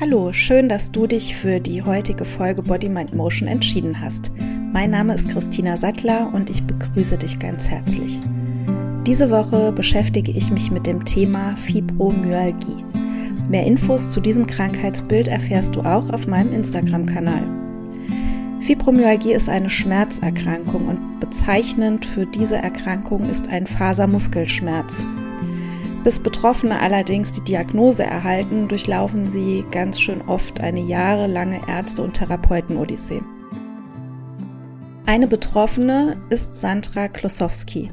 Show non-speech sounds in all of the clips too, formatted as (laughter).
Hallo, schön, dass du dich für die heutige Folge Body Mind Motion entschieden hast. Mein Name ist Christina Sattler und ich begrüße dich ganz herzlich. Diese Woche beschäftige ich mich mit dem Thema Fibromyalgie. Mehr Infos zu diesem Krankheitsbild erfährst du auch auf meinem Instagram-Kanal. Fibromyalgie ist eine Schmerzerkrankung und bezeichnend für diese Erkrankung ist ein Fasermuskelschmerz. Bis Betroffene allerdings die Diagnose erhalten, durchlaufen sie ganz schön oft eine jahrelange Ärzte- und Therapeuten-Odyssee. Eine Betroffene ist Sandra Klosowski.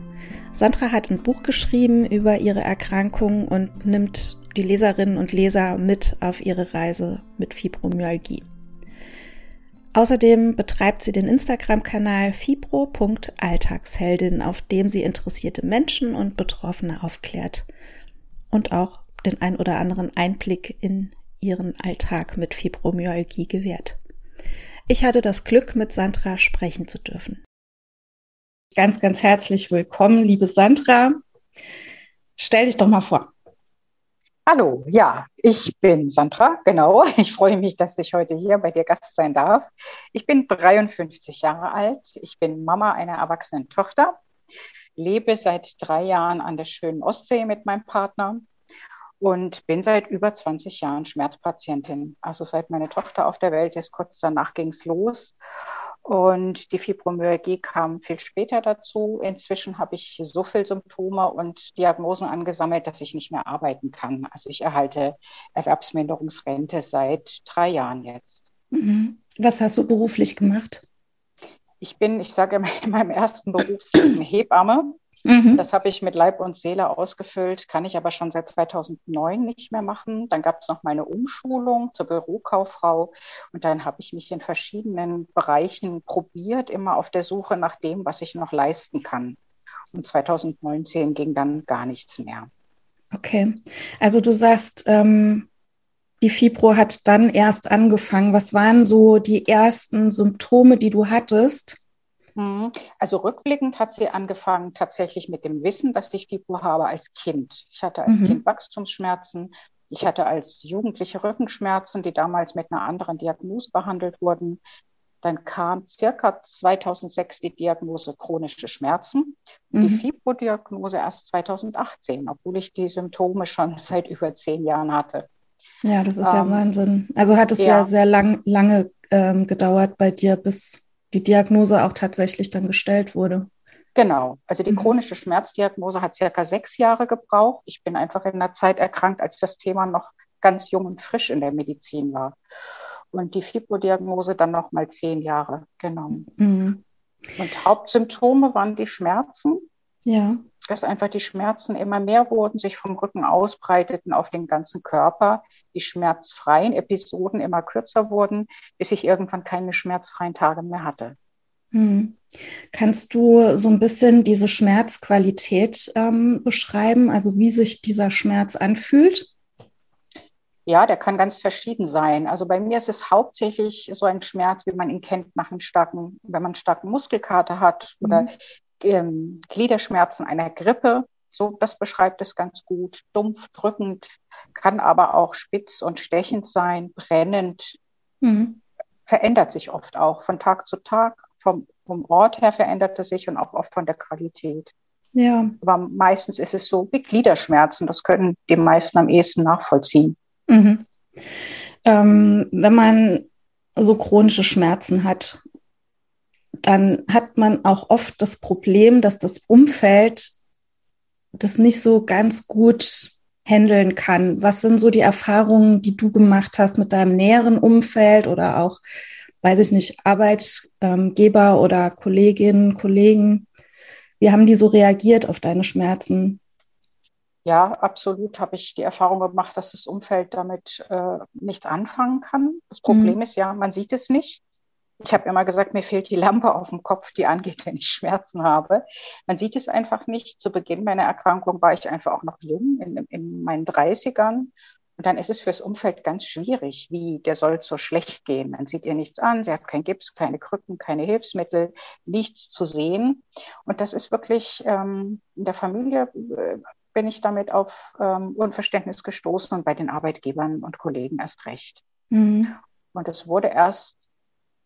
Sandra hat ein Buch geschrieben über ihre Erkrankung und nimmt die Leserinnen und Leser mit auf ihre Reise mit Fibromyalgie. Außerdem betreibt sie den Instagram-Kanal fibro.alltagsheldin, auf dem sie interessierte Menschen und Betroffene aufklärt und auch den ein oder anderen Einblick in ihren Alltag mit Fibromyalgie gewährt. Ich hatte das Glück, mit Sandra sprechen zu dürfen. Ganz, ganz herzlich willkommen, liebe Sandra. Stell dich doch mal vor. Hallo, ja, ich bin Sandra, genau. (laughs) Ich freue mich, dass ich heute hier bei dir Gast sein darf. Ich bin 53 Jahre alt. Ich bin Mama einer erwachsenen Tochter lebe seit drei Jahren an der schönen Ostsee mit meinem Partner und bin seit über 20 Jahren Schmerzpatientin. Also seit meine Tochter auf der Welt ist, kurz danach ging es los. Und die Fibromyalgie kam viel später dazu. Inzwischen habe ich so viel Symptome und Diagnosen angesammelt, dass ich nicht mehr arbeiten kann. Also ich erhalte Erwerbsminderungsrente seit drei Jahren jetzt. Mhm. Was hast du beruflich gemacht? Ich bin, ich sage immer, in meinem ersten Berufsleben (clears throat) Hebamme. Mhm. Das habe ich mit Leib und Seele ausgefüllt, kann ich aber schon seit 2009 nicht mehr machen. Dann gab es noch meine Umschulung zur Bürokauffrau und dann habe ich mich in verschiedenen Bereichen probiert, immer auf der Suche nach dem, was ich noch leisten kann. Und 2019 ging dann gar nichts mehr. Okay, also du sagst, ähm, die Fibro hat dann erst angefangen. Was waren so die ersten Symptome, die du hattest? Mhm. Also rückblickend hat sie angefangen tatsächlich mit dem Wissen, dass ich Fibro habe als Kind. Ich hatte als mhm. Kind Wachstumsschmerzen. Ich hatte als Jugendliche Rückenschmerzen, die damals mit einer anderen Diagnose behandelt wurden. Dann kam circa 2006 die Diagnose chronische Schmerzen, mhm. die Fibro-Diagnose erst 2018, obwohl ich die Symptome schon (laughs) seit über zehn Jahren hatte. Ja, das ist ähm, ja Wahnsinn. Also hat es ja, sehr, sehr lang, lange ähm, gedauert bei dir, bis die Diagnose auch tatsächlich dann gestellt wurde. Genau. Also die mhm. chronische Schmerzdiagnose hat circa sechs Jahre gebraucht. Ich bin einfach in einer Zeit erkrankt, als das Thema noch ganz jung und frisch in der Medizin war. Und die Fibrodiagnose dann noch mal zehn Jahre genommen. Mhm. Und Hauptsymptome waren die Schmerzen. Ja dass einfach die Schmerzen immer mehr wurden, sich vom Rücken ausbreiteten auf den ganzen Körper, die schmerzfreien Episoden immer kürzer wurden, bis ich irgendwann keine schmerzfreien Tage mehr hatte. Hm. Kannst du so ein bisschen diese Schmerzqualität ähm, beschreiben, also wie sich dieser Schmerz anfühlt? Ja, der kann ganz verschieden sein. Also bei mir ist es hauptsächlich so ein Schmerz, wie man ihn kennt nach einem starken, wenn man einen starken Muskelkater hat oder mhm ähm, Gliederschmerzen einer Grippe. So, das beschreibt es ganz gut. Dumpf, drückend, kann aber auch spitz und stechend sein, brennend. Mhm. Verändert sich oft auch von Tag zu Tag. Vom, vom Ort her verändert es sich und auch oft von der Qualität. Ja. Aber meistens ist es so wie Gliederschmerzen. Das können die meisten am ehesten nachvollziehen. Mhm. Ähm, wenn man so chronische Schmerzen hat, dann hat man auch oft das Problem, dass das Umfeld das nicht so ganz gut handeln kann. Was sind so die Erfahrungen, die du gemacht hast mit deinem näheren Umfeld oder auch, weiß ich nicht, Arbeitgeber oder Kolleginnen, Kollegen? Wie haben die so reagiert auf deine Schmerzen? Ja, absolut habe ich die Erfahrung gemacht, dass das Umfeld damit äh, nichts anfangen kann. Das Problem mhm. ist ja, man sieht es nicht. Ich habe immer gesagt, mir fehlt die Lampe auf dem Kopf, die angeht, wenn ich Schmerzen habe. Man sieht es einfach nicht. Zu Beginn meiner Erkrankung war ich einfach auch noch jung, in, in meinen 30ern. Und dann ist es fürs Umfeld ganz schwierig, wie der soll so schlecht gehen. Man sieht ihr nichts an, sie hat kein Gips, keine Krücken, keine Hilfsmittel, nichts zu sehen. Und das ist wirklich ähm, in der Familie äh, bin ich damit auf ähm, Unverständnis gestoßen und bei den Arbeitgebern und Kollegen erst recht. Mhm. Und es wurde erst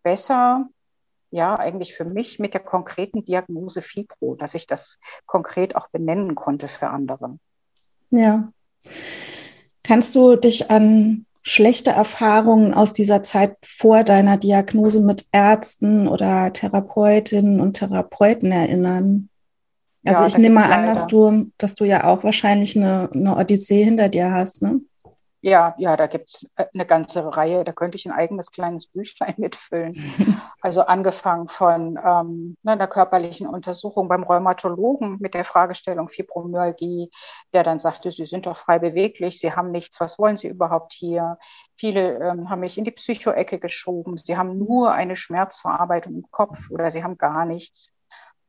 besser, ja, eigentlich für mich mit der konkreten Diagnose Fibro, dass ich das konkret auch benennen konnte für andere. Ja. Kannst du dich an schlechte Erfahrungen aus dieser Zeit vor deiner Diagnose mit Ärzten oder Therapeutinnen und Therapeuten erinnern? Also ja, ich nehme mal an, dass du, dass du ja auch wahrscheinlich eine, eine Odyssee hinter dir hast, ne? Ja, ja, da gibt es äh, eine ganze Reihe. Da könnte ich ein eigenes kleines Büchlein (laughs) mitfüllen. (laughs) Also angefangen von ähm, ne, einer körperlichen Untersuchung beim Rheumatologen mit der Fragestellung Fibromyalgie, der dann sagte, Sie sind doch frei beweglich, Sie haben nichts, was wollen Sie überhaupt hier? Viele ähm, haben mich in die Psychoecke geschoben. Sie haben nur eine Schmerzverarbeitung im Kopf oder Sie haben gar nichts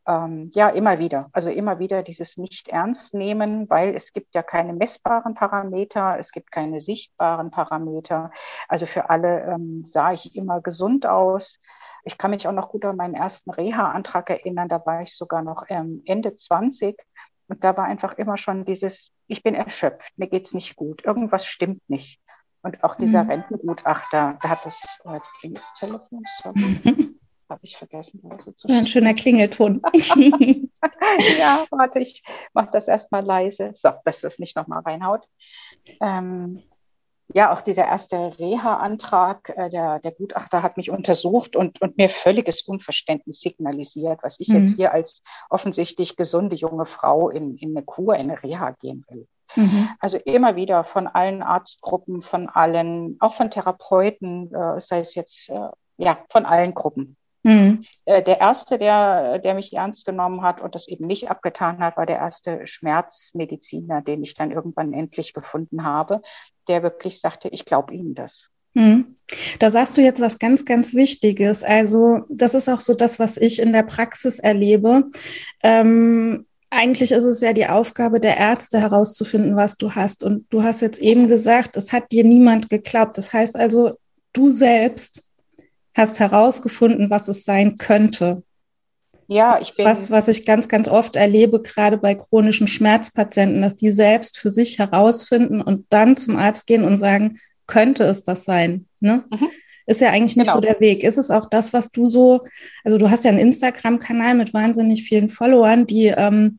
ähm, ja, immer wieder. Also immer wieder dieses Nicht-Ernst-Nehmen, weil es gibt ja keine messbaren Parameter, es gibt keine sichtbaren Parameter. Also für alle ähm, sah ich immer gesund aus. Ich kann mich auch noch gut an meinen ersten Reha-Antrag erinnern. Da war ich sogar noch ähm, Ende 20. Und da war einfach immer schon dieses, ich bin erschöpft, mir geht's nicht gut, irgendwas stimmt nicht. Und auch dieser mhm. Rentengutachter, der hat das, oh, jetzt klingt das Telefon, sorry. (laughs) habe ich vergessen. Also ja, ein schöner Klingelton. (laughs) ja, warte, ich mache das erstmal leise. So, dass das nicht nochmal reinhaut. Ähm, ja, auch dieser erste Reha-Antrag, äh, der, der Gutachter hat mich untersucht und, und mir völliges Unverständnis signalisiert, was ich mhm. jetzt hier als offensichtlich gesunde junge Frau in, in eine Kur, in eine Reha gehen will. Mhm. Also immer wieder von allen Arztgruppen, von allen, auch von Therapeuten, äh, sei es jetzt, äh, ja, von allen Gruppen. Mhm. Äh, der erste, der, der mich ernst genommen hat und das eben nicht abgetan hat, war der erste Schmerzmediziner, den ich dann irgendwann endlich gefunden habe, der wirklich sagte, ich glaube Ihnen das. Mhm. Da sagst du jetzt was ganz, ganz Wichtiges. Also das ist auch so das, was ich in der Praxis erlebe. Ähm, eigentlich ist es ja die Aufgabe der Ärzte herauszufinden, was du hast. Und du hast jetzt eben gesagt, es hat dir niemand geglaubt. Das heißt also, du selbst hast herausgefunden, was es sein könnte. Ja, ich bin. Was, was ich ganz, ganz oft erlebe, gerade bei chronischen Schmerzpatienten, dass die selbst für sich herausfinden und dann zum Arzt gehen und sagen, könnte es das sein? Ne? Mhm. Ist ja eigentlich nicht genau. so der Weg. Ist es auch das, was du so, also du hast ja einen Instagram-Kanal mit wahnsinnig vielen Followern, die ähm,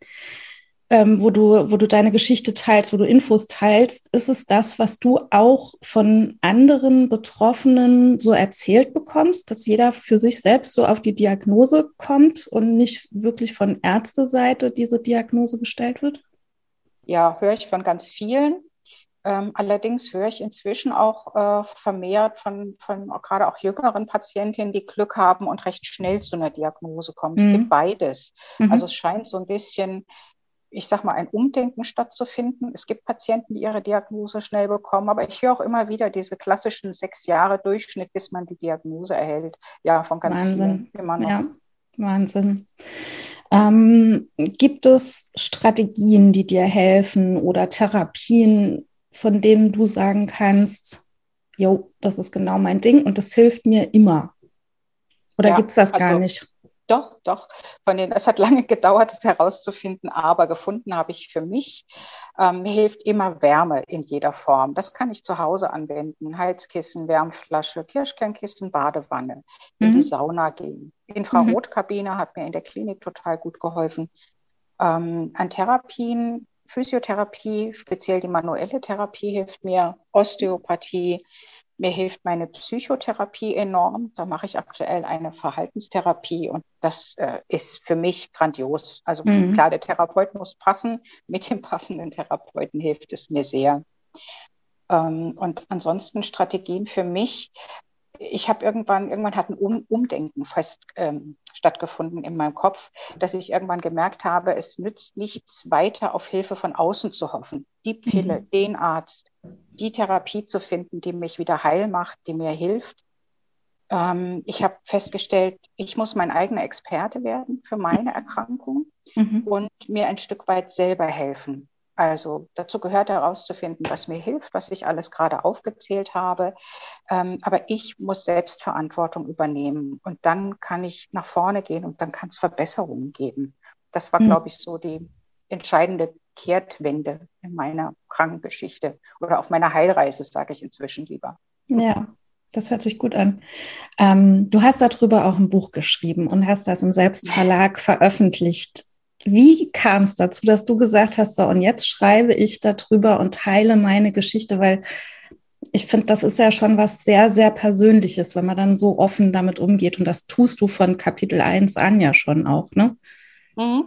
ähm, wo, du, wo du deine Geschichte teilst, wo du Infos teilst, ist es das, was du auch von anderen Betroffenen so erzählt bekommst, dass jeder für sich selbst so auf die Diagnose kommt und nicht wirklich von Ärzteseite diese Diagnose gestellt wird? Ja, höre ich von ganz vielen. Ähm, allerdings höre ich inzwischen auch äh, vermehrt von, von gerade auch jüngeren Patientinnen, die Glück haben und recht schnell zu einer Diagnose kommen. Mhm. Es gibt beides. Mhm. Also es scheint so ein bisschen ich sag mal, ein Umdenken stattzufinden. Es gibt Patienten, die ihre Diagnose schnell bekommen, aber ich höre auch immer wieder diese klassischen sechs Jahre Durchschnitt, bis man die Diagnose erhält. Ja, von ganz Wahnsinn. vielen immer noch. Ja, Wahnsinn. Ähm, gibt es Strategien, die dir helfen oder Therapien, von denen du sagen kannst, jo, das ist genau mein Ding und das hilft mir immer? Oder ja, gibt es das gar also, nicht? Doch, doch. Von den, es hat lange (laughs) gedauert, es herauszufinden, aber gefunden habe ich für mich. Ähm, hilft immer Wärme in jeder Form. Das kann ich zu Hause anwenden. Heizkissen, Wärmflasche, Kirschkernkissen, Badewanne, in mhm. die Sauna gehen. Infrarotkabine mhm. hat mir in der Klinik total gut geholfen. Ähm, an Therapien, Physiotherapie, speziell die manuelle Therapie hilft mir, Osteopathie, mir hilft meine Psychotherapie enorm. Da mache ich aktuell eine Verhaltenstherapie und das äh, ist für mich grandios. Also mhm. klar, der Therapeut muss passen. (laughs) Mit dem passenden Therapeuten hilft es mir sehr. Ähm, und ansonsten Strategien für mich ich habe irgendwann, irgendwann hat ein um Umdenken fest ähm, stattgefunden in meinem Kopf, dass ich irgendwann gemerkt habe, es nützt nichts weiter auf Hilfe von außen zu hoffen. Die Pille, mhm. den Arzt, die Therapie zu finden, die mich wieder heil macht, die mir hilft. Ähm, ich habe festgestellt, ich muss mein eigener Experte werden für meine Erkrankung mhm. und mir ein Stück weit selber helfen. Also dazu gehört herauszufinden, was mir hilft, was ich alles gerade aufgezählt habe. Ähm, aber ich muss Selbstverantwortung übernehmen und dann kann ich nach vorne gehen und dann kann es Verbesserungen geben. Das war, mhm. glaube ich, so die entscheidende Kehrtwende in meiner Krankengeschichte oder auf meiner Heilreise, sage ich inzwischen lieber. Ja, Das hört sich gut an. Ähm, du hast darüber auch ein Buch geschrieben und hast das im Selbstverlag veröffentlicht. Wie kam es dazu, dass du gesagt hast, so und jetzt schreibe ich darüber und teile meine Geschichte, weil ich finde, das ist ja schon was sehr, sehr Persönliches, wenn man dann so offen damit umgeht. Und das tust du von Kapitel 1 an ja schon auch, ne? Mhm.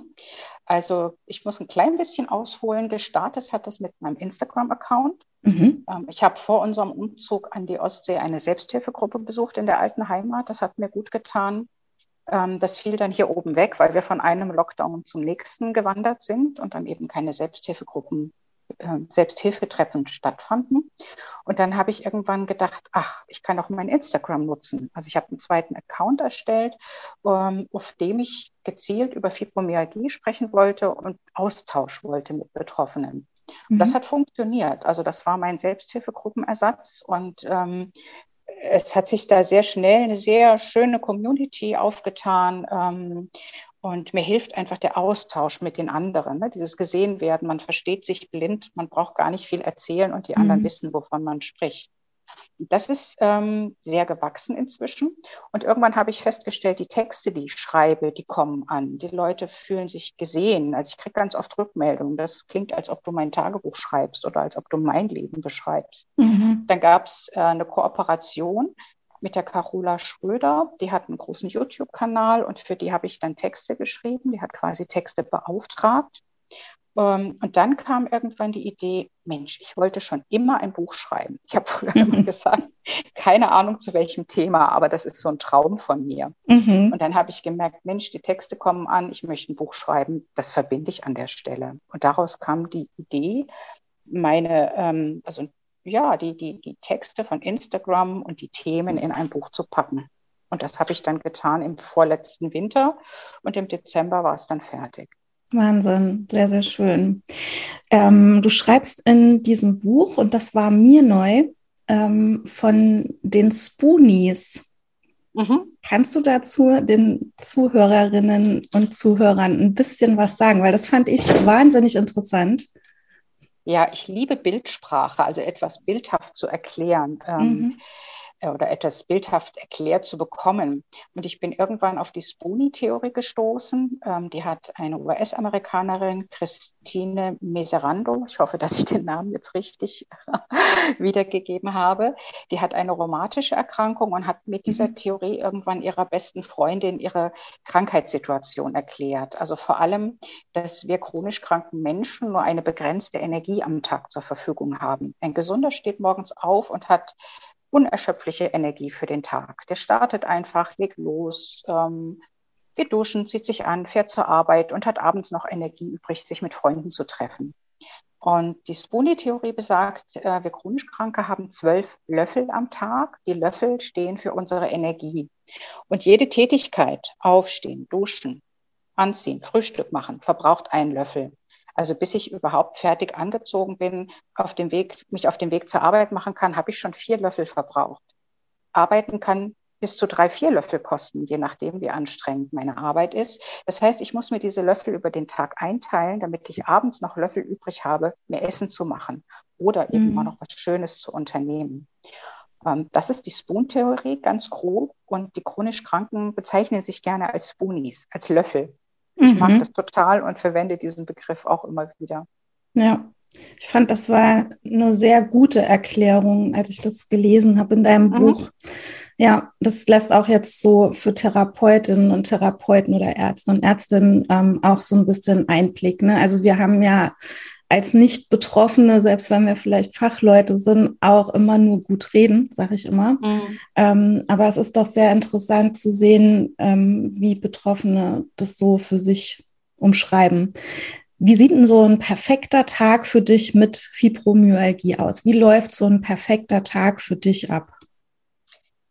Also ich muss ein klein bisschen ausholen. Gestartet hat das mit meinem Instagram-Account. Mhm. Ähm, ich habe vor unserem Umzug an die Ostsee eine Selbsthilfegruppe besucht in der alten Heimat. Das hat mir gut getan. Ähm, das fiel dann hier oben weg, weil wir von einem Lockdown zum nächsten gewandert sind und dann eben keine Selbsthilfegruppen äh, Selbsthilfetreffen stattfanden. Und dann habe ich irgendwann gedacht, ach, ich kann auch mein Instagram nutzen. Also ich habe einen zweiten Account erstellt, ähm, auf dem ich gezielt über Fibromyalgie sprechen wollte und Austausch wollte mit Betroffenen. Mhm. Das hat funktioniert. Also das war mein Selbsthilfegruppenersatz und ähm, es hat sich da sehr schnell eine sehr schöne Community aufgetan. Ähm, und mir hilft einfach der Austausch mit den anderen, ne? dieses gesehen werden. Man versteht sich blind, man braucht gar nicht viel erzählen und die anderen mhm. wissen, wovon man spricht. Das ist ähm, sehr gewachsen inzwischen. Und irgendwann habe ich festgestellt, die Texte, die ich schreibe, die kommen an. Die Leute fühlen sich gesehen. Also ich kriege ganz oft Rückmeldungen. Das klingt, als ob du mein Tagebuch schreibst oder als ob du mein Leben beschreibst. Mhm. Dann gab es äh, eine Kooperation mit der Carola Schröder. Die hat einen großen YouTube-Kanal und für die habe ich dann Texte geschrieben. Die hat quasi Texte beauftragt. Ähm, und dann kam irgendwann die Idee, Mensch, ich wollte schon immer ein Buch schreiben. Ich habe früher immer gesagt, keine Ahnung zu welchem Thema, aber das ist so ein Traum von mir. Mhm. Und dann habe ich gemerkt, Mensch, die Texte kommen an, ich möchte ein Buch schreiben, das verbinde ich an der Stelle. Und daraus kam die Idee, meine, ähm, also ja, die, die, die Texte von Instagram und die Themen in ein Buch zu packen. Und das habe ich dann getan im vorletzten Winter und im Dezember war es dann fertig. Wahnsinn, sehr, sehr schön. Ähm, du schreibst in diesem Buch, und das war mir neu, ähm, von den Spoonies. Mhm. Kannst du dazu den Zuhörerinnen und Zuhörern ein bisschen was sagen? Weil das fand ich wahnsinnig interessant. Ja, ich liebe Bildsprache, also etwas bildhaft zu erklären. Ähm, mhm. Äh, oder etwas bildhaft erklärt zu bekommen. Und ich bin irgendwann auf die Spoonie-Theorie gestoßen. Ähm, die hat eine US-Amerikanerin, Christine Meserando, ich hoffe, dass ich den Namen jetzt richtig (laughs) wiedergegeben habe, die hat eine rheumatische Erkrankung und hat mit dieser mhm. Theorie irgendwann ihrer besten Freundin ihre Krankheitssituation erklärt. Also vor allem, dass wir chronisch kranken Menschen nur eine begrenzte Energie am Tag zur Verfügung haben. Ein Gesunder steht morgens auf und hat unerschöpfliche Energie für den Tag. Der startet einfach, legt los, ähm, geht duschen, zieht sich an, fährt zur Arbeit und hat abends noch Energie übrig, sich mit Freunden zu treffen. Und die Spoonie-Theorie besagt, äh, wir chronisch Kranke haben zwölf Löffel am Tag. Die Löffel stehen für unsere Energie. Und jede Tätigkeit, aufstehen, duschen, anziehen, Frühstück machen, verbraucht einen Löffel. Also bis ich überhaupt fertig angezogen bin, auf dem Weg, mich auf dem Weg zur Arbeit machen kann, habe ich schon vier Löffel verbraucht. Arbeiten kann bis zu drei, vier Löffel kosten, je nachdem, wie anstrengend meine Arbeit ist. Das heißt, ich muss mir diese Löffel über den Tag einteilen, damit ich abends noch Löffel übrig habe, mir Essen zu machen oder eben mhm. mal noch was Schönes zu unternehmen. Ähm, das ist die Spoon-Theorie, ganz grob. Und die chronisch Kranken bezeichnen sich gerne als Spoonies, als Löffel. Ich mhm. mag das total und verwende diesen Begriff auch immer wieder. Ja, ich fand, das war eine sehr gute Erklärung, als ich das gelesen habe in deinem mhm. Buch. Ja, das lässt auch jetzt so für Therapeutinnen und Therapeuten oder Ärzte und Ärztinnen ähm, auch so ein bisschen Einblick. Ne? Also wir haben ja als Nicht-Betroffene, selbst wenn wir vielleicht Fachleute sind, auch immer nur gut reden, sage ich immer. Mhm. Ähm, aber es ist doch sehr interessant zu sehen, ähm, wie Betroffene das so für sich umschreiben. Wie sieht denn so ein perfekter Tag für dich mit Fibromyalgie aus? Wie läuft so ein perfekter Tag für dich ab?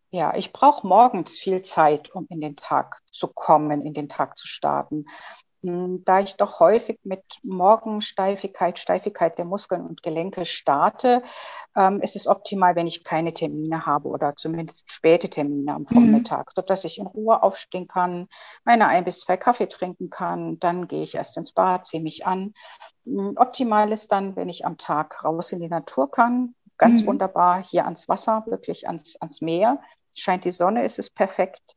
Ja, ich brauche morgens viel Zeit, um in den Tag zu kommen, in den Tag zu starten. Hm, da ich doch häufig mit Morgensteifigkeit, Steifigkeit der Muskeln und Gelenke starte, ähm, ist es optimal, wenn ich keine Termine habe oder zumindest späte Termine am mhm. Vormittag, mhm. sodass ich in Ruhe aufstehen kann, meine ein bis zwei Kaffee trinken kann, dann gehe ich erst ins Bad, ziehe mich an. Hm, optimal ist dann, wenn ich am Tag raus in die Natur kann, ganz mhm. wunderbar hier ans Wasser, wirklich ans, ans Meer. Scheint die Sonne, ist es perfekt.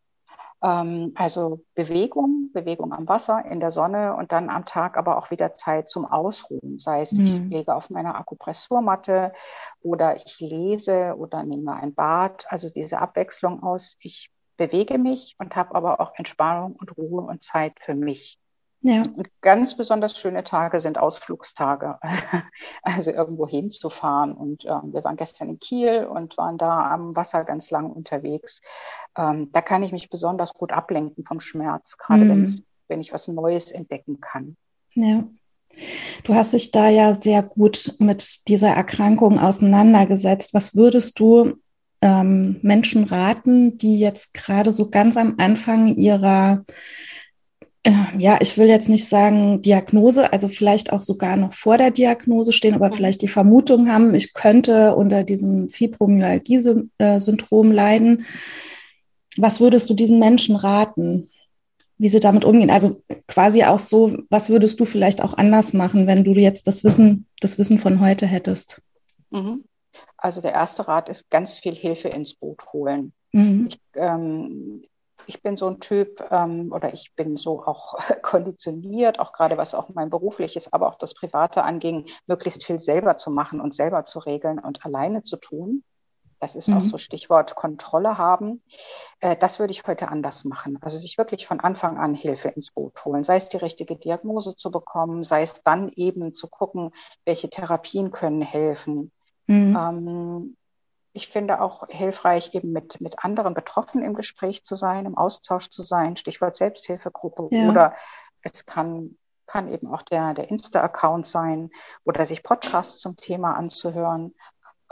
Ähm, also Bewegung, Bewegung am Wasser, in der Sonne und dann am Tag aber auch wieder Zeit zum Ausruhen. Sei es, mhm. ich lege auf meiner Akupressurmatte oder ich lese oder nehme ein Bad. Also diese Abwechslung aus, ich bewege mich und habe aber auch Entspannung und Ruhe und Zeit für mich. Ja. Ganz besonders schöne Tage sind Ausflugstage, (laughs) also irgendwo hinzufahren. Und äh, wir waren gestern in Kiel und waren da am Wasser ganz lang unterwegs. Ähm, da kann ich mich besonders gut ablenken vom Schmerz, gerade mhm. wenn ich was Neues entdecken kann. Ja. Du hast dich da ja sehr gut mit dieser Erkrankung auseinandergesetzt. Was würdest du ähm, Menschen raten, die jetzt gerade so ganz am Anfang ihrer ja, ich will jetzt nicht sagen Diagnose, also vielleicht auch sogar noch vor der Diagnose stehen, aber mhm. vielleicht die Vermutung haben, ich könnte unter diesem Fibromyalgie-Syndrom leiden. Was würdest du diesen Menschen raten, wie sie damit umgehen? Also quasi auch so, was würdest du vielleicht auch anders machen, wenn du jetzt das Wissen, das Wissen von heute hättest? Mhm. Also der erste Rat ist ganz viel Hilfe ins Boot holen. Mhm. Ich, ähm, ich bin so ein Typ ähm, oder ich bin so auch (laughs) konditioniert, auch gerade was auch mein berufliches, aber auch das Private anging, möglichst viel selber zu machen und selber zu regeln und alleine zu tun. Das ist mhm. auch so Stichwort Kontrolle haben. Äh, das würde ich heute anders machen. Also sich wirklich von Anfang an Hilfe ins Boot holen, sei es die richtige Diagnose zu bekommen, sei es dann eben zu gucken, welche Therapien können helfen. Mhm. Ähm, ich finde auch hilfreich, eben mit, mit anderen Betroffenen im Gespräch zu sein, im Austausch zu sein, Stichwort Selbsthilfegruppe ja. oder es kann, kann eben auch der, der Insta-Account sein oder sich Podcasts zum Thema anzuhören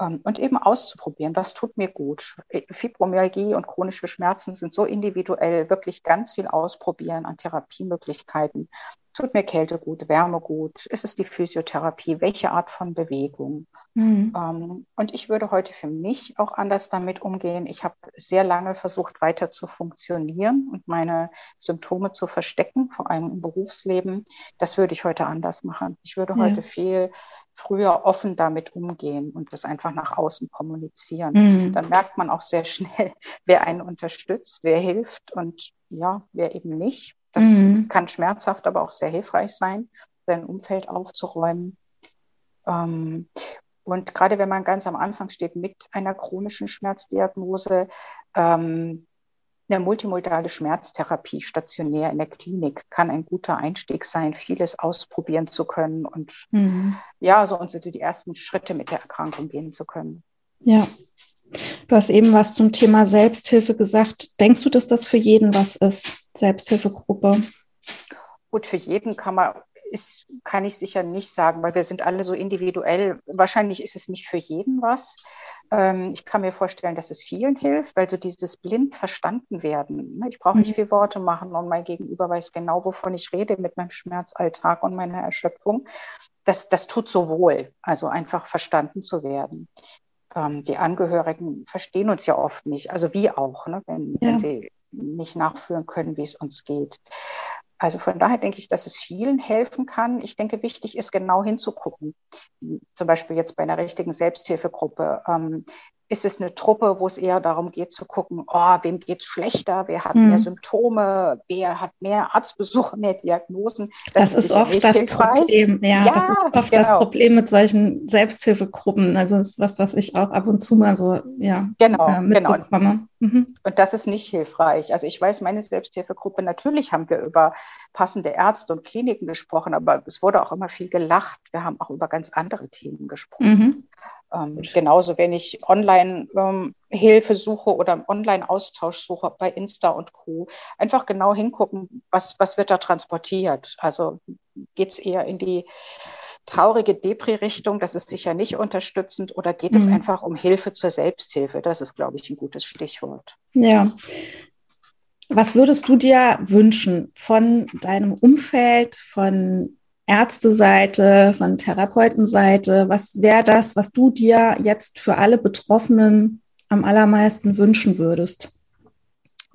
ähm, und eben auszuprobieren, was tut mir gut. Fibromyalgie und chronische Schmerzen sind so individuell, wirklich ganz viel ausprobieren an Therapiemöglichkeiten Tut mir Kälte gut, Wärme gut? Ist es die Physiotherapie? Welche Art von Bewegung? Mhm. Ähm, und ich würde heute für mich auch anders damit umgehen. Ich habe sehr lange versucht, weiter zu funktionieren und meine Symptome zu verstecken, vor allem im Berufsleben. Das würde ich heute anders machen. Ich würde ja. heute viel früher offen damit umgehen und das einfach nach außen kommunizieren. Mhm. Dann merkt man auch sehr schnell, (laughs) wer einen unterstützt, wer hilft und ja, wer eben nicht. Das mhm. kann schmerzhaft, aber auch sehr hilfreich sein, sein Umfeld aufzuräumen. Ähm, und gerade wenn man ganz am Anfang steht mit einer chronischen Schmerzdiagnose, ähm, eine multimodale Schmerztherapie stationär in der Klinik kann ein guter Einstieg sein, vieles ausprobieren zu können und mhm. ja, so und so die ersten Schritte mit der Erkrankung gehen zu können. Ja. Du hast eben was zum Thema Selbsthilfe gesagt. Denkst du, dass das für jeden was ist, Selbsthilfegruppe? Gut, für jeden kann man, ist, kann ich sicher nicht sagen, weil wir sind alle so individuell. Wahrscheinlich ist es nicht für jeden was. Ähm, ich kann mir vorstellen, dass es vielen hilft, weil so dieses blind verstanden werden. Ne? Ich brauche nicht mhm. viel Worte machen und mein Gegenüber weiß genau, wovon ich rede mit meinem Schmerzalltag und meiner Erschöpfung. Das, das tut so wohl, also einfach verstanden zu werden ähm, die Angehörigen verstehen uns ja oft nicht, also wie auch, ne, wenn, ja. wenn sie nicht nachführen können, wie es uns geht. Also von daher denke ich, dass es vielen helfen kann. Ich denke, wichtig ist genau hinzugucken. Zum Beispiel jetzt bei einer richtigen Selbsthilfegruppe. Ähm, ist es eine Truppe, wo es eher darum geht zu gucken, oh, wem geht es schlechter, wer hat mhm. mehr Symptome, wer hat mehr Arztbesuche, (laughs) mehr Diagnosen. Das, das ist oft das hilfreich. Problem, ja, ja, das ist oft genau. das Problem mit solchen Selbsthilfegruppen. Also das ist was, was ich auch ab und zu mal so ja, genau, äh, genau. mitbekomme. Genau. Mhm. Und das ist nicht hilfreich. Also ich weiß, meine Selbsthilfegruppe, natürlich haben wir über passende Ärzte und Kliniken gesprochen, aber es wurde auch immer viel gelacht. Wir haben auch über ganz andere Themen gesprochen. Mhm. Ähm, genauso, wenn ich Online-Hilfe ähm, suche oder Online-Austausch suche bei Insta und Co. Einfach genau hingucken, was, was wird da transportiert. Also geht es eher in die traurige Depri-Richtung, das ist sicher nicht unterstützend, oder geht mhm. es einfach um Hilfe zur Selbsthilfe? Das ist, glaube ich, ein gutes Stichwort. Ja. Was würdest du dir wünschen von deinem Umfeld, von Ärzteseite, von Therapeutenseite? Was wäre das, was du dir jetzt für alle Betroffenen am allermeisten wünschen würdest?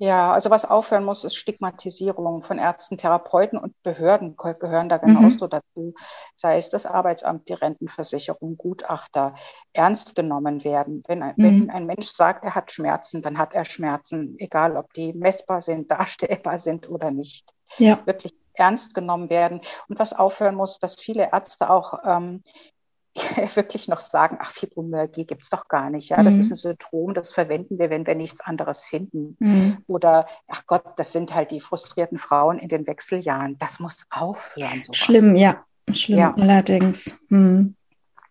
Ja, also was aufhören muss, ist Stigmatisierung von Ärzten, Therapeuten und Behörden gehören da genauso mhm. dazu. Sei es das Arbeitsamt, die Rentenversicherung, Gutachter, ernst genommen werden. Wenn ein, mhm. wenn ein Mensch sagt, er hat Schmerzen, dann hat er Schmerzen, egal ob die messbar sind, (laughs) darstellbar sind oder nicht. Ja. Wirklich ernst genommen werden. Und was aufhören muss, dass viele Ärzte auch ähm, (laughs) wirklich noch sagen, ach, Fibromyalgie gibt es doch gar nicht. Ja, mhm. das ist ein Symptom, das verwenden wir, wenn wir nichts anderes finden. Mhm. Oder, ach Gott, das sind halt die frustrierten Frauen in den Wechseljahren. Das muss aufhören. Sowas. Schlimm, ja. Schlimm ja. allerdings. Mhm.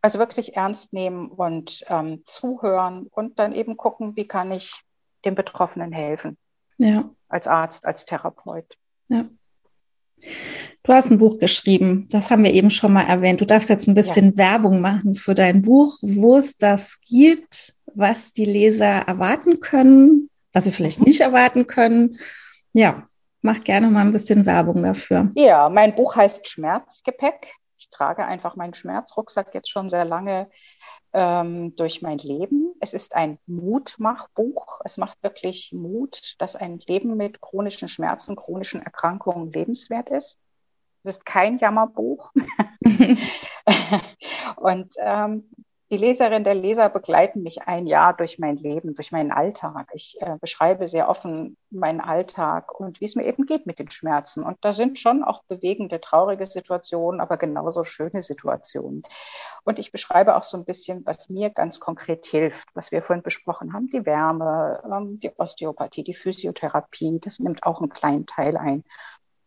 Also wirklich ernst nehmen und ähm, zuhören und dann eben gucken, wie kann ich dem Betroffenen helfen. Ja. Als Arzt, als Therapeut. Ja. Du hast ein Buch geschrieben, das haben wir eben schon mal erwähnt. Du darfst jetzt ein bisschen ja. Werbung machen für dein Buch, wo es das gibt, was die Leser erwarten können, was sie vielleicht nicht erwarten können. Ja, mach gerne mal ein bisschen Werbung dafür. Ja, mein Buch heißt Schmerzgepäck. Ich trage einfach meinen Schmerzrucksack jetzt schon sehr lange ähm, durch mein Leben. Es ist ein Mutmachbuch. Es macht wirklich Mut, dass ein Leben mit chronischen Schmerzen, chronischen Erkrankungen lebenswert ist. Es ist kein Jammerbuch. (laughs) (laughs) und ähm, die Leserin der Leser begleiten mich ein Jahr durch mein Leben, durch meinen Alltag. Ich äh, beschreibe sehr offen meinen Alltag und wie es mir eben geht mit den Schmerzen. Und da sind schon auch bewegende, traurige Situationen, aber genauso schöne Situationen. Und ich beschreibe auch so ein bisschen, was mir ganz konkret hilft, was wir vorhin besprochen haben, die Wärme, ähm, die Osteopathie, die Physiotherapie. Das nimmt auch einen kleinen Teil ein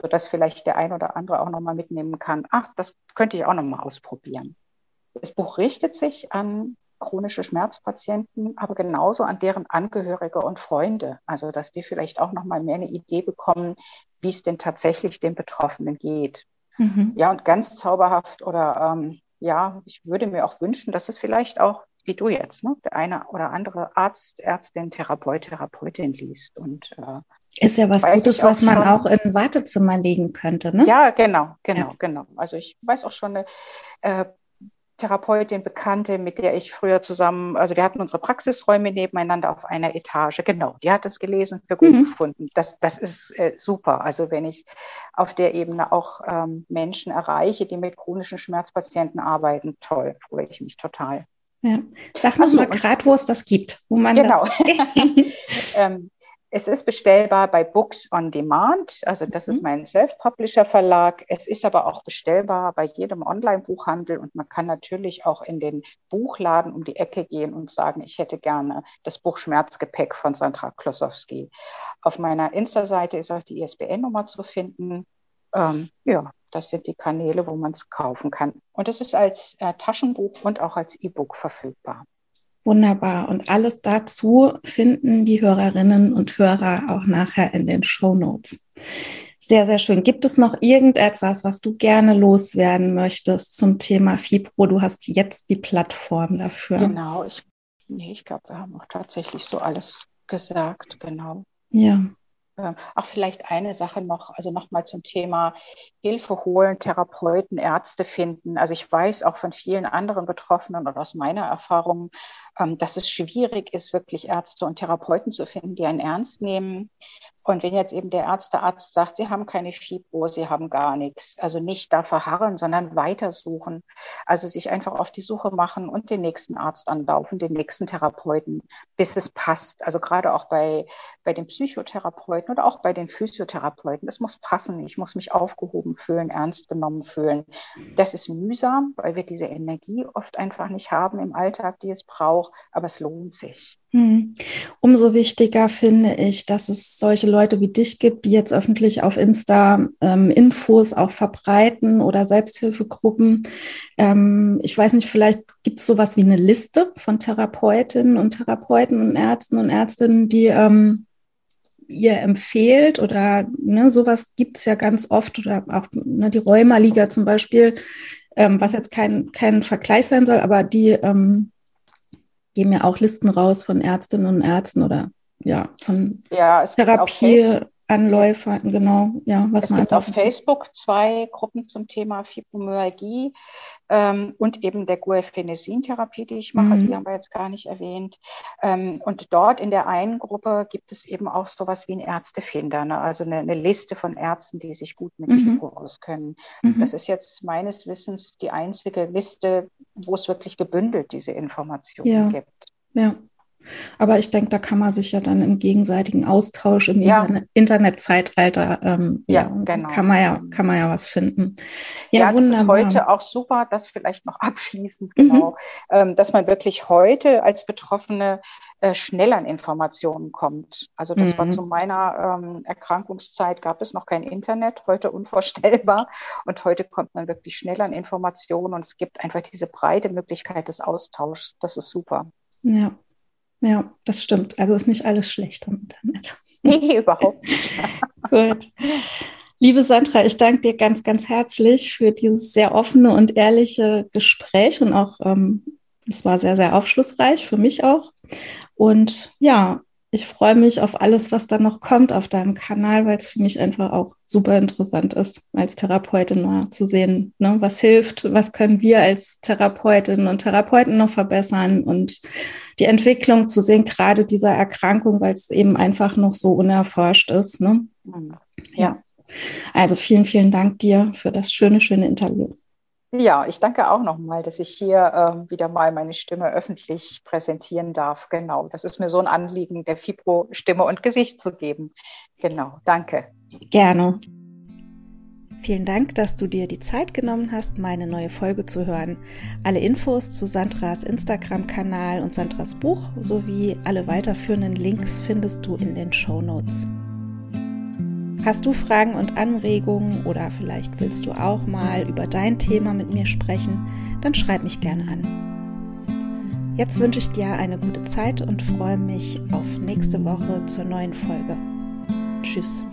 sodass vielleicht der ein oder andere auch nochmal mitnehmen kann, ach, das könnte ich auch nochmal ausprobieren. Das Buch richtet sich an chronische Schmerzpatienten, aber genauso an deren Angehörige und Freunde. Also, dass die vielleicht auch noch mal mehr eine Idee bekommen, wie es denn tatsächlich den Betroffenen geht. Mhm. Ja, und ganz zauberhaft oder ähm, ja, ich würde mir auch wünschen, dass es vielleicht auch, wie du jetzt, ne, der eine oder andere Arzt, Ärztin, Therapeut, Therapeutin liest. Und äh, ist ja was Gutes, was man schon, auch in ein Wartezimmer legen könnte, ne? Ja, genau, genau, ja. genau. Also ich weiß auch schon eine äh, Therapeutin, Bekannte, mit der ich früher zusammen, also wir hatten unsere Praxisräume nebeneinander auf einer Etage. Genau, die hat das gelesen, für gut mhm. gefunden. Das, das ist äh, super. Also wenn ich auf der Ebene auch ähm, Menschen erreiche, die mit chronischen Schmerzpatienten arbeiten, toll, freue ich mich total. Ja. Sag noch so, mal gerade, wo es das gibt, wo man genau. das. (laughs) (laughs) ähm, es ist bestellbar bei Books on Demand, also das mhm. ist mein Self-Publisher-Verlag. Es ist aber auch bestellbar bei jedem Online-Buchhandel und man kann natürlich auch in den Buchladen um die Ecke gehen und sagen, ich hätte gerne das Buch Schmerzgepäck von Sandra Klosowski. Auf meiner Insta-Seite ist auch die ISBN-Nummer zu finden. Ähm, ja, das sind die Kanäle, wo man es kaufen kann. Und es ist als äh, Taschenbuch und auch als E-Book verfügbar. Wunderbar. Und alles dazu finden die Hörerinnen und Hörer auch nachher in den Show Notes. Sehr, sehr schön. Gibt es noch irgendetwas, was du gerne loswerden möchtest zum Thema Fibro? Du hast jetzt die Plattform dafür. Genau. Ich, nee, ich glaube, wir haben auch tatsächlich so alles gesagt. Genau. Ja. Ähm, auch vielleicht eine Sache noch, also nochmal zum Thema Hilfe holen, Therapeuten, Ärzte finden. Also ich weiß auch von vielen anderen Betroffenen oder aus meiner Erfahrung, dass es schwierig ist, wirklich Ärzte und Therapeuten zu finden, die einen ernst nehmen. Und wenn jetzt eben der Ärztearzt sagt, Sie haben keine Fibro, Sie haben gar nichts, also nicht da verharren, sondern weitersuchen. Also sich einfach auf die Suche machen und den nächsten Arzt anlaufen, den nächsten Therapeuten, bis es passt. Also gerade auch bei, bei den Psychotherapeuten oder auch bei den Physiotherapeuten. Es muss passen. Ich muss mich aufgehoben fühlen, ernst genommen fühlen. Das ist mühsam, weil wir diese Energie oft einfach nicht haben im Alltag, die es braucht. Aber es lohnt sich. Hm. Umso wichtiger finde ich, dass es solche Leute wie dich gibt, die jetzt öffentlich auf Insta ähm, Infos auch verbreiten oder Selbsthilfegruppen. Ähm, ich weiß nicht, vielleicht gibt es sowas wie eine Liste von Therapeutinnen und Therapeuten und Ärzten und Ärztinnen, die ähm, ihr empfehlt oder ne, sowas gibt es ja ganz oft oder auch ne, die Rheuma-Liga zum Beispiel, ähm, was jetzt kein, kein Vergleich sein soll, aber die ähm, geben ja auch Listen raus von Ärztinnen und Ärzten oder ja, von ja, Therapie. Anläufe, genau, ja, was es man. Es gibt auf Facebook zwei Gruppen zum Thema Fibromyalgie ähm, und eben der Guaifenesin-Therapie, die ich mache, mhm. die haben wir jetzt gar nicht erwähnt. Ähm, und dort in der einen Gruppe gibt es eben auch sowas wie ein Ärztefinder, ne? also eine, eine, Liste von Ärzten, die sich gut mit mhm. Fibro auskennen. Mhm. Das ist jetzt meines Wissens die einzige Liste, wo es wirklich gebündelt diese Informationen ja. gibt. Ja. Aber ich denke, da kann man sich ja dann im gegenseitigen Austausch im ja. Internet, Internetzeitalter, ähm, ja, ja, genau. kann man ja, kann man ja was finden. Ja, ja wunderbar. das ist heute auch super, das vielleicht noch (laughs) abschließend, genau, mhm. ähm, dass man wirklich heute als Betroffene äh, schnell an Informationen kommt. Also das mhm. war zu meiner ähm, Erkrankungszeit, gab es noch kein Internet, heute unvorstellbar. Und heute kommt man wirklich schnell an Informationen und es gibt einfach diese breite Möglichkeit des Austauschs. Das ist super. Ja, ja, das stimmt. Also ist nicht alles schlecht am Internet. (laughs) Nee, überhaupt nicht. (laughs) Gut. Liebe Sandra, ich danke dir ganz, ganz herzlich für dieses sehr offene und ehrliche Gespräch und auch, ähm, es war sehr, sehr aufschlussreich für mich auch. Und ja, ich freue mich auf alles, was da noch kommt auf deinem Kanal, weil es für mich einfach auch super interessant ist, als Therapeutin mal zu sehen, ne, was hilft, was können wir als Therapeutinnen und Therapeuten noch verbessern und die Entwicklung zu sehen, gerade dieser Erkrankung, weil es eben einfach noch so unerforscht ist. Ne? Mhm. Ja. Also vielen, vielen Dank dir für das schöne, schöne Interview. Ja, ich danke auch nochmal, dass ich hier äh, wieder mal meine Stimme öffentlich präsentieren darf. Genau, das ist mir so ein Anliegen, der Fibro Stimme und Gesicht zu geben. Genau, danke. Gerne. Vielen Dank, dass du dir die Zeit genommen hast, meine neue Folge zu hören. Alle Infos zu Sandras Instagram-Kanal und Sandras Buch sowie alle weiterführenden Links findest du in den Show Notes. Hast du Fragen und Anregungen oder vielleicht willst du auch mal über dein Thema mit mir sprechen, dann schreib mich gerne an. Jetzt wünsche ich dir eine gute Zeit und freue mich auf nächste Woche zur neuen Folge. Tschüss.